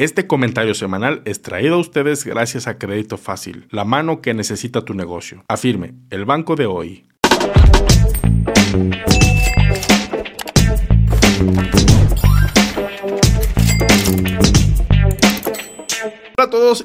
Este comentario semanal es traído a ustedes gracias a Crédito Fácil, la mano que necesita tu negocio. Afirme, el banco de hoy.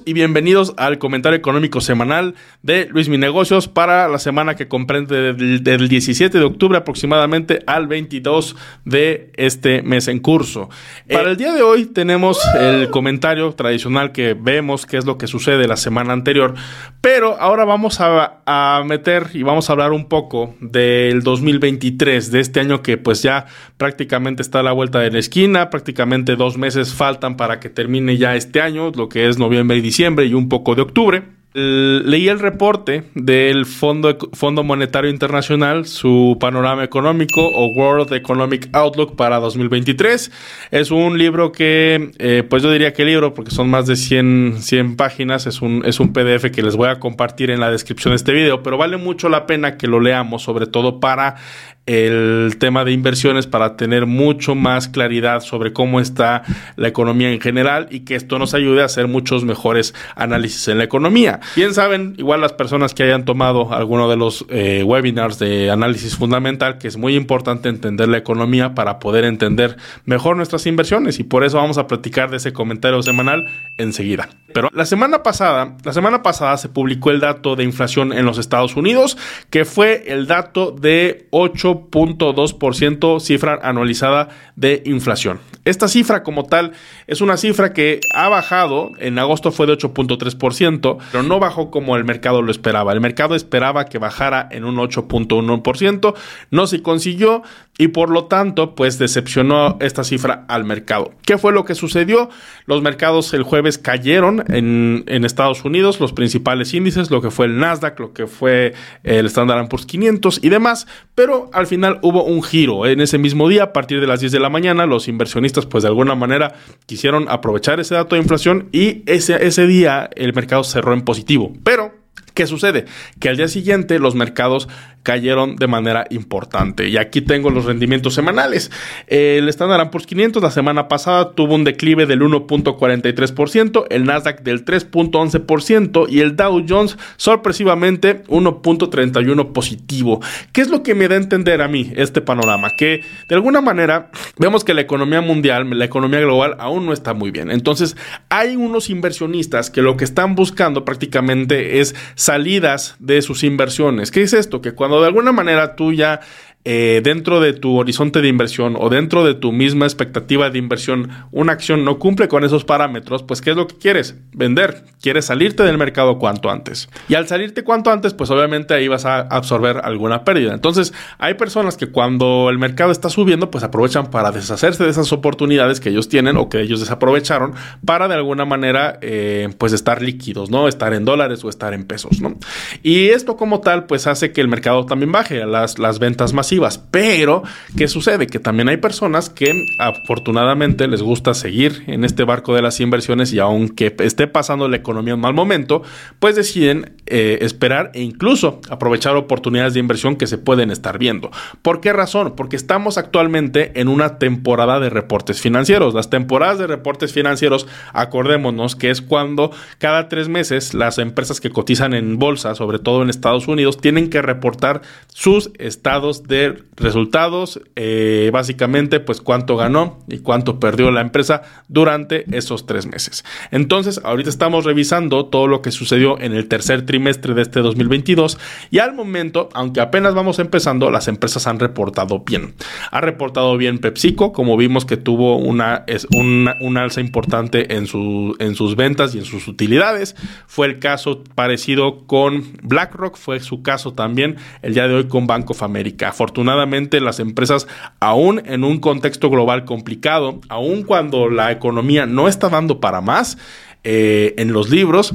Y bienvenidos al comentario económico semanal de Luis Mi Negocios para la semana que comprende del, 17 de octubre aproximadamente al 22 de este mes en curso. Para el día de hoy tenemos el comentario tradicional que vemos qué es lo que sucede la semana anterior, pero ahora vamos a, a meter y vamos a hablar un poco del 2023, de este año que pues ya prácticamente está a la vuelta de la esquina, prácticamente dos meses faltan para que termine ya este año, lo que es noviembre y diciembre y un poco de octubre. Leí el reporte del Fondo, Fondo Monetario Internacional, su panorama económico o World Economic Outlook para 2023. Es un libro que, eh, pues yo diría que libro, porque son más de 100, 100 páginas, es un, es un PDF que les voy a compartir en la descripción de este video, pero vale mucho la pena que lo leamos, sobre todo para el tema de inversiones para tener mucho más claridad sobre cómo está la economía en general y que esto nos ayude a hacer muchos mejores análisis en la economía. Bien saben, igual las personas que hayan tomado alguno de los eh, webinars de análisis fundamental, que es muy importante entender la economía para poder entender mejor nuestras inversiones y por eso vamos a platicar de ese comentario semanal enseguida. Pero la semana pasada, la semana pasada se publicó el dato de inflación en los Estados Unidos, que fue el dato de 8 0.2% cifra anualizada de inflación. Esta cifra como tal es una cifra que ha bajado, en agosto fue de 8.3%, pero no bajó como el mercado lo esperaba. El mercado esperaba que bajara en un 8.1%, no se consiguió y por lo tanto pues decepcionó esta cifra al mercado. ¿Qué fue lo que sucedió? Los mercados el jueves cayeron en, en Estados Unidos, los principales índices, lo que fue el Nasdaq, lo que fue el Standard Poor's 500 y demás, pero al final hubo un giro. En ese mismo día, a partir de las 10 de la mañana, los inversionistas, pues de alguna manera, quisieron aprovechar ese dato de inflación y ese, ese día el mercado cerró en positivo. Pero ¿Qué sucede? Que al día siguiente los mercados cayeron de manera importante. Y aquí tengo los rendimientos semanales. El Standard Poor's 500 la semana pasada tuvo un declive del 1.43%, el Nasdaq del 3.11% y el Dow Jones sorpresivamente 1.31 positivo. ¿Qué es lo que me da a entender a mí este panorama? Que de alguna manera vemos que la economía mundial, la economía global aún no está muy bien. Entonces hay unos inversionistas que lo que están buscando prácticamente es salidas de sus inversiones. ¿Qué es esto? Que cuando de alguna manera tú ya eh, dentro de tu horizonte de inversión o dentro de tu misma expectativa de inversión una acción no cumple con esos parámetros, pues ¿qué es lo que quieres? Vender. Quieres salirte del mercado cuanto antes. Y al salirte cuanto antes, pues obviamente ahí vas a absorber alguna pérdida. Entonces, hay personas que cuando el mercado está subiendo, pues aprovechan para deshacerse de esas oportunidades que ellos tienen o que ellos desaprovecharon para de alguna manera, eh, pues estar líquidos, ¿no? Estar en dólares o estar en pesos, ¿no? Y esto como tal, pues hace que el mercado también baje, las, las ventas masivas pero, ¿qué sucede? Que también hay personas que afortunadamente les gusta seguir en este barco de las inversiones y aunque esté pasando la economía en mal momento, pues deciden eh, esperar e incluso aprovechar oportunidades de inversión que se pueden estar viendo. ¿Por qué razón? Porque estamos actualmente en una temporada de reportes financieros. Las temporadas de reportes financieros, acordémonos que es cuando cada tres meses las empresas que cotizan en bolsa, sobre todo en Estados Unidos, tienen que reportar sus estados de resultados, eh, básicamente pues cuánto ganó y cuánto perdió la empresa durante esos tres meses. Entonces, ahorita estamos revisando todo lo que sucedió en el tercer trimestre de este 2022 y al momento, aunque apenas vamos empezando, las empresas han reportado bien. Ha reportado bien PepsiCo, como vimos que tuvo una, es una, alza importante en, su, en sus ventas y en sus utilidades. Fue el caso parecido con BlackRock, fue su caso también el día de hoy con Bank of America afortunadamente las empresas, aún en un contexto global complicado, aún cuando la economía no está dando para más, eh, en los libros,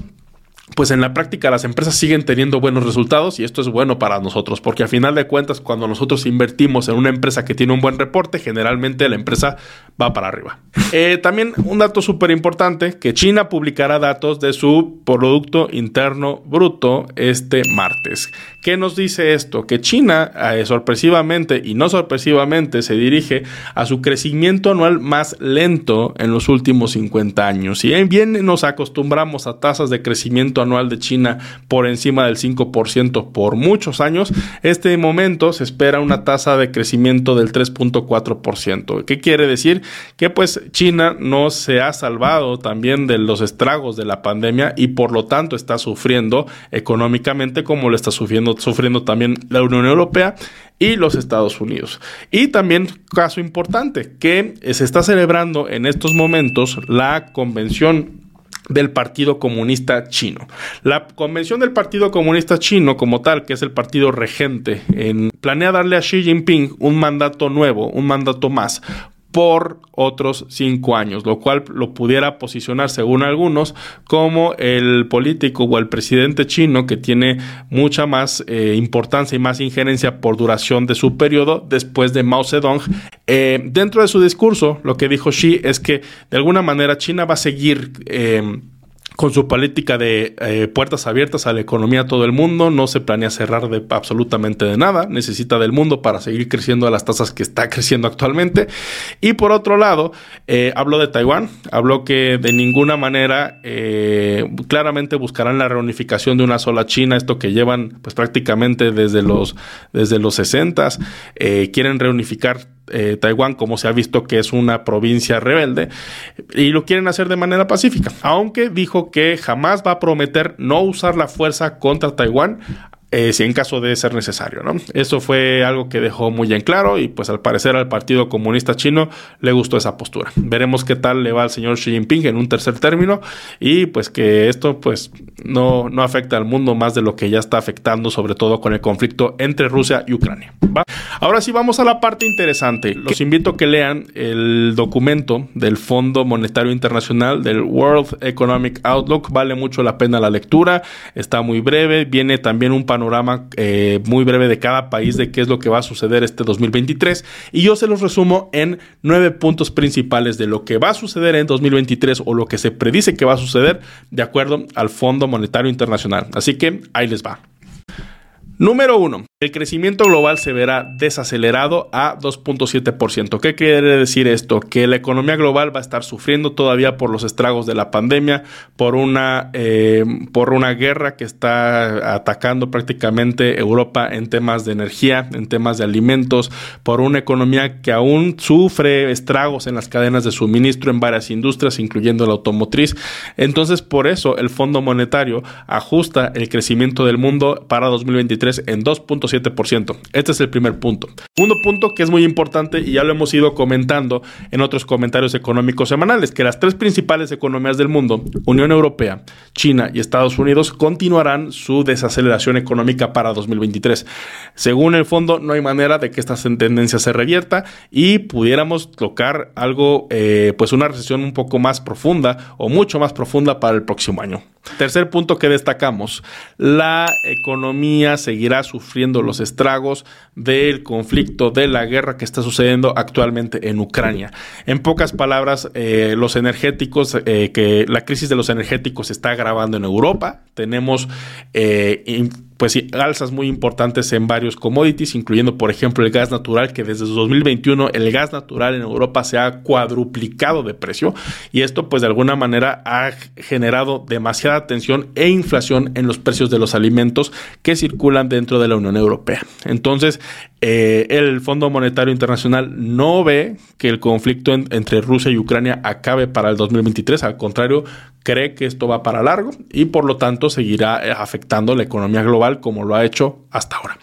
pues en la práctica las empresas siguen teniendo buenos resultados y esto es bueno para nosotros, porque a final de cuentas cuando nosotros invertimos en una empresa que tiene un buen reporte, generalmente la empresa va para arriba. Eh, también un dato súper importante, que China publicará datos de su Producto Interno Bruto este martes. ¿Qué nos dice esto? Que China eh, sorpresivamente y no sorpresivamente se dirige a su crecimiento anual más lento en los últimos 50 años. Si bien nos acostumbramos a tasas de crecimiento anual de China por encima del 5% por muchos años, este momento se espera una tasa de crecimiento del 3.4%. ¿Qué quiere decir? Que pues China no se ha salvado también de los estragos de la pandemia y por lo tanto está sufriendo económicamente como lo está sufriendo, sufriendo también la Unión Europea y los Estados Unidos. Y también, caso importante, que se está celebrando en estos momentos la convención del Partido Comunista Chino. La convención del Partido Comunista Chino como tal, que es el partido regente, en, planea darle a Xi Jinping un mandato nuevo, un mandato más por otros cinco años, lo cual lo pudiera posicionar, según algunos, como el político o el presidente chino que tiene mucha más eh, importancia y más injerencia por duración de su periodo después de Mao Zedong. Eh, dentro de su discurso, lo que dijo Xi es que de alguna manera China va a seguir eh, con su política de eh, puertas abiertas a la economía a todo el mundo, no se planea cerrar de absolutamente de nada, necesita del mundo para seguir creciendo a las tasas que está creciendo actualmente. Y por otro lado, eh, habló de Taiwán, habló que de ninguna manera eh, claramente buscarán la reunificación de una sola China, esto que llevan pues prácticamente desde los, desde los 60, quieren reunificar eh, Taiwán, como se ha visto que es una provincia rebelde, y lo quieren hacer de manera pacífica, aunque dijo que jamás va a prometer no usar la fuerza contra Taiwán eh, si en caso de ser necesario. ¿no? Eso fue algo que dejó muy en claro y pues al parecer al Partido Comunista Chino le gustó esa postura. Veremos qué tal le va al señor Xi Jinping en un tercer término y pues que esto pues no, no afecta al mundo más de lo que ya está afectando sobre todo con el conflicto entre Rusia y Ucrania. Ahora sí vamos a la parte interesante. Los invito a que lean el documento del Fondo Monetario Internacional del World Economic Outlook. Vale mucho la pena la lectura. Está muy breve. Viene también un panorama panorama eh, muy breve de cada país de qué es lo que va a suceder este 2023 y yo se los resumo en nueve puntos principales de lo que va a suceder en 2023 o lo que se predice que va a suceder de acuerdo al Fondo Monetario Internacional. Así que ahí les va. Número uno, el crecimiento global se verá desacelerado a 2.7%. ¿Qué quiere decir esto? Que la economía global va a estar sufriendo todavía por los estragos de la pandemia, por una, eh, por una guerra que está atacando prácticamente Europa en temas de energía, en temas de alimentos, por una economía que aún sufre estragos en las cadenas de suministro en varias industrias, incluyendo la automotriz. Entonces, por eso el Fondo Monetario ajusta el crecimiento del mundo para 2023 en 2.7%. Este es el primer punto. Segundo punto que es muy importante y ya lo hemos ido comentando en otros comentarios económicos semanales, que las tres principales economías del mundo, Unión Europea, China y Estados Unidos, continuarán su desaceleración económica para 2023. Según el fondo, no hay manera de que esta tendencia se revierta y pudiéramos tocar algo, eh, pues una recesión un poco más profunda o mucho más profunda para el próximo año. Tercer punto que destacamos, la economía seguirá sufriendo los estragos del conflicto, de la guerra que está sucediendo actualmente en Ucrania. En pocas palabras, eh, los energéticos, eh, que la crisis de los energéticos se está agravando en Europa. Tenemos eh, pues alzas muy importantes en varios commodities, incluyendo por ejemplo el gas natural, que desde 2021 el gas natural en Europa se ha cuadruplicado de precio y esto pues de alguna manera ha generado demasiada tensión e inflación en los precios de los alimentos que circulan dentro de la Unión Europea. Entonces, eh, el Fondo Monetario Internacional no ve que el conflicto entre Rusia y Ucrania acabe para el 2023, al contrario, cree que esto va para largo y por lo tanto seguirá eh, afectando la economía global como lo ha hecho hasta ahora.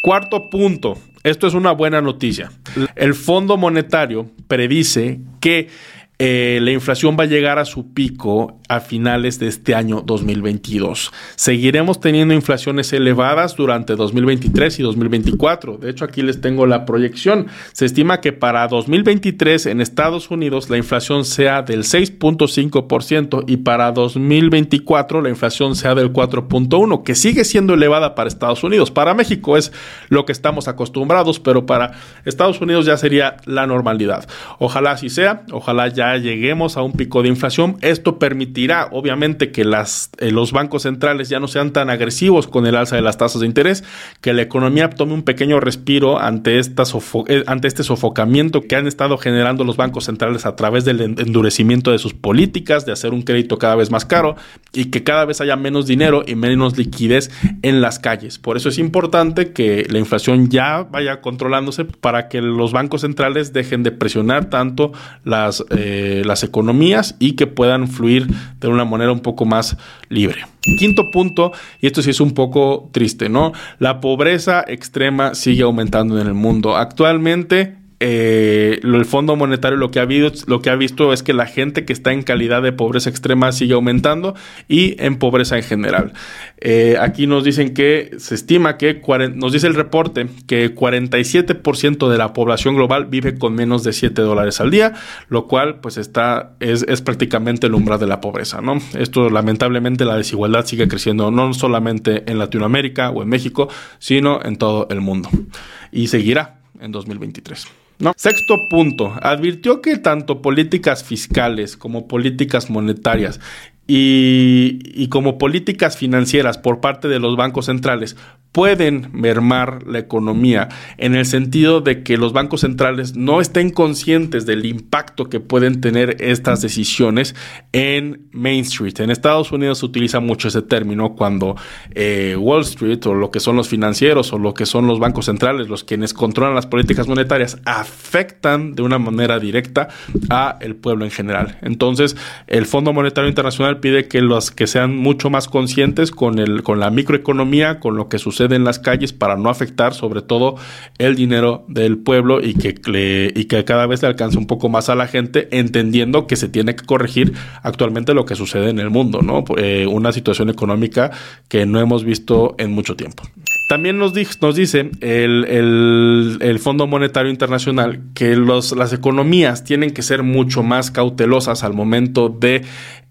Cuarto punto, esto es una buena noticia. El Fondo Monetario predice que eh, la inflación va a llegar a su pico a finales de este año 2022. Seguiremos teniendo inflaciones elevadas durante 2023 y 2024. De hecho, aquí les tengo la proyección. Se estima que para 2023 en Estados Unidos la inflación sea del 6.5% y para 2024 la inflación sea del 4.1%, que sigue siendo elevada para Estados Unidos. Para México es lo que estamos acostumbrados, pero para Estados Unidos ya sería la normalidad. Ojalá así sea, ojalá ya lleguemos a un pico de inflación. Esto permitirá, obviamente, que las, eh, los bancos centrales ya no sean tan agresivos con el alza de las tasas de interés, que la economía tome un pequeño respiro ante, esta eh, ante este sofocamiento que han estado generando los bancos centrales a través del endurecimiento de sus políticas, de hacer un crédito cada vez más caro y que cada vez haya menos dinero y menos liquidez en las calles. Por eso es importante que la inflación ya vaya controlándose para que los bancos centrales dejen de presionar tanto las eh, eh, las economías y que puedan fluir de una manera un poco más libre. Quinto punto, y esto sí es un poco triste, ¿no? La pobreza extrema sigue aumentando en el mundo. Actualmente eh, el Fondo Monetario lo que, ha habido, lo que ha visto es que la gente que está en calidad de pobreza extrema sigue aumentando y en pobreza en general. Eh, aquí nos dicen que se estima que, nos dice el reporte, que 47% de la población global vive con menos de 7 dólares al día, lo cual pues está, es, es prácticamente el umbral de la pobreza, ¿no? Esto lamentablemente la desigualdad sigue creciendo no solamente en Latinoamérica o en México, sino en todo el mundo. Y seguirá en 2023. Sexto punto, advirtió que tanto políticas fiscales como políticas monetarias y, como políticas financieras por parte de los bancos centrales pueden mermar la economía en el sentido de que los bancos centrales no estén conscientes del impacto que pueden tener estas decisiones en Main Street. En Estados Unidos se utiliza mucho ese término cuando eh, Wall Street o lo que son los financieros o lo que son los bancos centrales, los quienes controlan las políticas monetarias, afectan de una manera directa a el pueblo en general. Entonces, el Fondo Monetario Internacional pide que los que sean mucho más conscientes con, el, con la microeconomía, con lo que sucede en las calles para no afectar sobre todo el dinero del pueblo y que, y que cada vez le alcance un poco más a la gente, entendiendo que se tiene que corregir actualmente lo que sucede en el mundo, ¿no? Eh, una situación económica que no hemos visto en mucho tiempo. También nos, nos dice el, el, el, Fondo Monetario Internacional que los, las economías tienen que ser mucho más cautelosas al momento de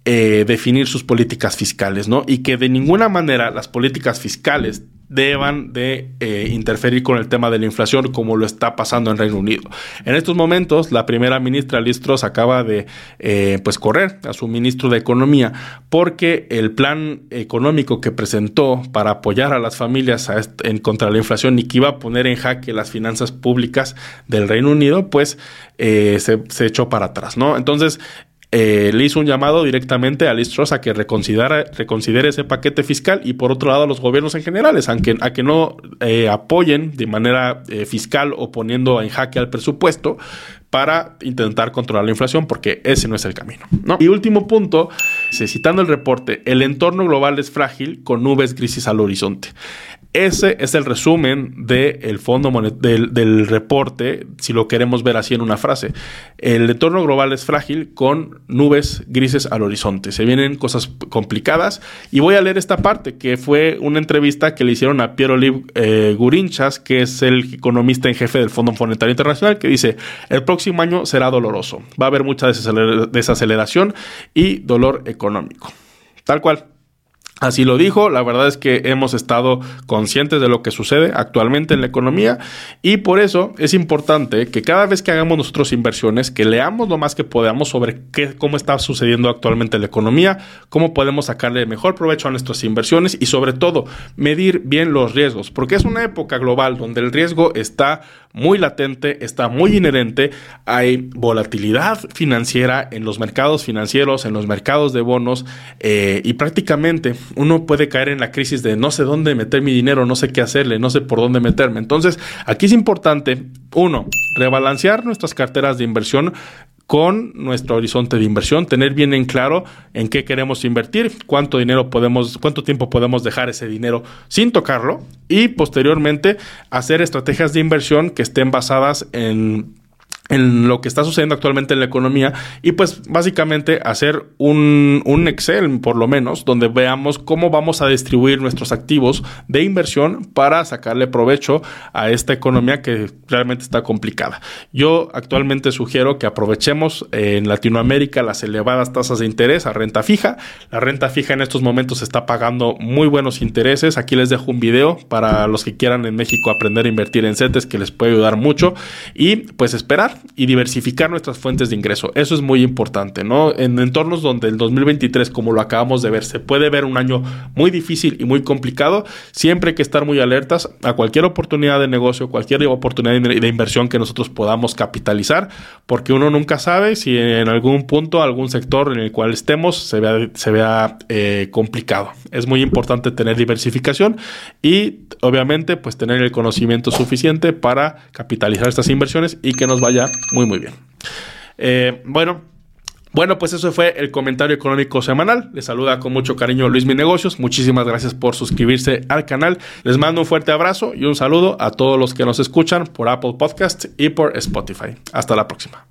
eh, definir sus políticas fiscales, ¿no? Y que de ninguna manera las políticas fiscales deban de eh, interferir con el tema de la inflación como lo está pasando en Reino Unido. En estos momentos, la primera ministra Liz Truss acaba de eh, pues correr a su ministro de Economía porque el plan económico que presentó para apoyar a las familias en contra la inflación y que iba a poner en jaque las finanzas públicas del Reino Unido, pues se, se, echó para atrás, ¿no? Entonces, eh, le hizo un llamado directamente a Liz Truss a que reconsidere, reconsidere ese paquete fiscal y por otro lado a los gobiernos en general, aunque, a que no eh, apoyen de manera eh, fiscal o poniendo en jaque al presupuesto para intentar controlar la inflación, porque ese no es el camino. Y último punto, citando el reporte, el entorno global es frágil con nubes grises al horizonte. Ese es el resumen del fondo del, reporte, si lo queremos ver así en una frase. El entorno global es frágil con nubes grises al horizonte. Se vienen cosas complicadas y voy a leer esta parte que fue una entrevista que le hicieron a Piero Liv eh, Gurinchas, que es el economista en jefe del Fondo Monetario Internacional, que dice, el próximo año será doloroso. Va a haber mucha desaceleración y dolor económico. Tal cual. Así lo dijo, la verdad es que hemos estado conscientes de lo que sucede actualmente en la economía y por eso es importante que cada vez que hagamos nosotros inversiones, que leamos lo más que podamos sobre cómo está sucediendo actualmente en la economía, cómo podemos sacarle mejor provecho a nuestras inversiones y sobre todo medir bien los riesgos, porque es una época global donde el riesgo está muy latente, está muy inherente, hay volatilidad financiera en los mercados financieros, en los mercados de bonos eh, y prácticamente uno puede caer en la crisis de no sé dónde meter mi dinero, no sé qué hacerle, no sé por dónde meterme. Entonces, aquí es importante, uno, rebalancear nuestras carteras de inversión con nuestro horizonte de inversión, tener bien en claro en qué queremos invertir, cuánto dinero podemos, cuánto tiempo podemos dejar ese dinero sin tocarlo y posteriormente hacer estrategias de inversión que estén basadas en en lo que está sucediendo actualmente en la economía y pues básicamente hacer un, un, Excel por lo menos donde veamos cómo vamos a distribuir nuestros activos de inversión para sacarle provecho a esta economía que realmente está complicada. Yo actualmente sugiero que aprovechemos en Latinoamérica las elevadas tasas de interés a renta fija. La renta fija en estos momentos está pagando muy buenos intereses. Aquí les dejo un video para los que quieran en México aprender a invertir en CETES que les puede ayudar mucho y pues esperar y diversificar nuestras fuentes de ingreso. Eso es muy importante, ¿no? En entornos donde el 2023, como lo acabamos de ver, se puede ver un año muy difícil y muy complicado, siempre hay que estar muy alertas a cualquier oportunidad de negocio, cualquier oportunidad de inversión que nosotros podamos capitalizar, porque uno nunca sabe si en algún punto, algún sector en el cual estemos se vea, se vea eh, complicado. Es muy importante tener diversificación y obviamente pues tener el conocimiento suficiente para capitalizar estas inversiones y que nos vaya muy, muy bien. Eh, bueno, bueno, pues eso fue el comentario económico semanal. Les saluda con mucho cariño Luis Mi Negocios. Muchísimas gracias por suscribirse al canal. Les mando un fuerte abrazo y un saludo a todos los que nos escuchan por Apple Podcast y por Spotify. Hasta la próxima.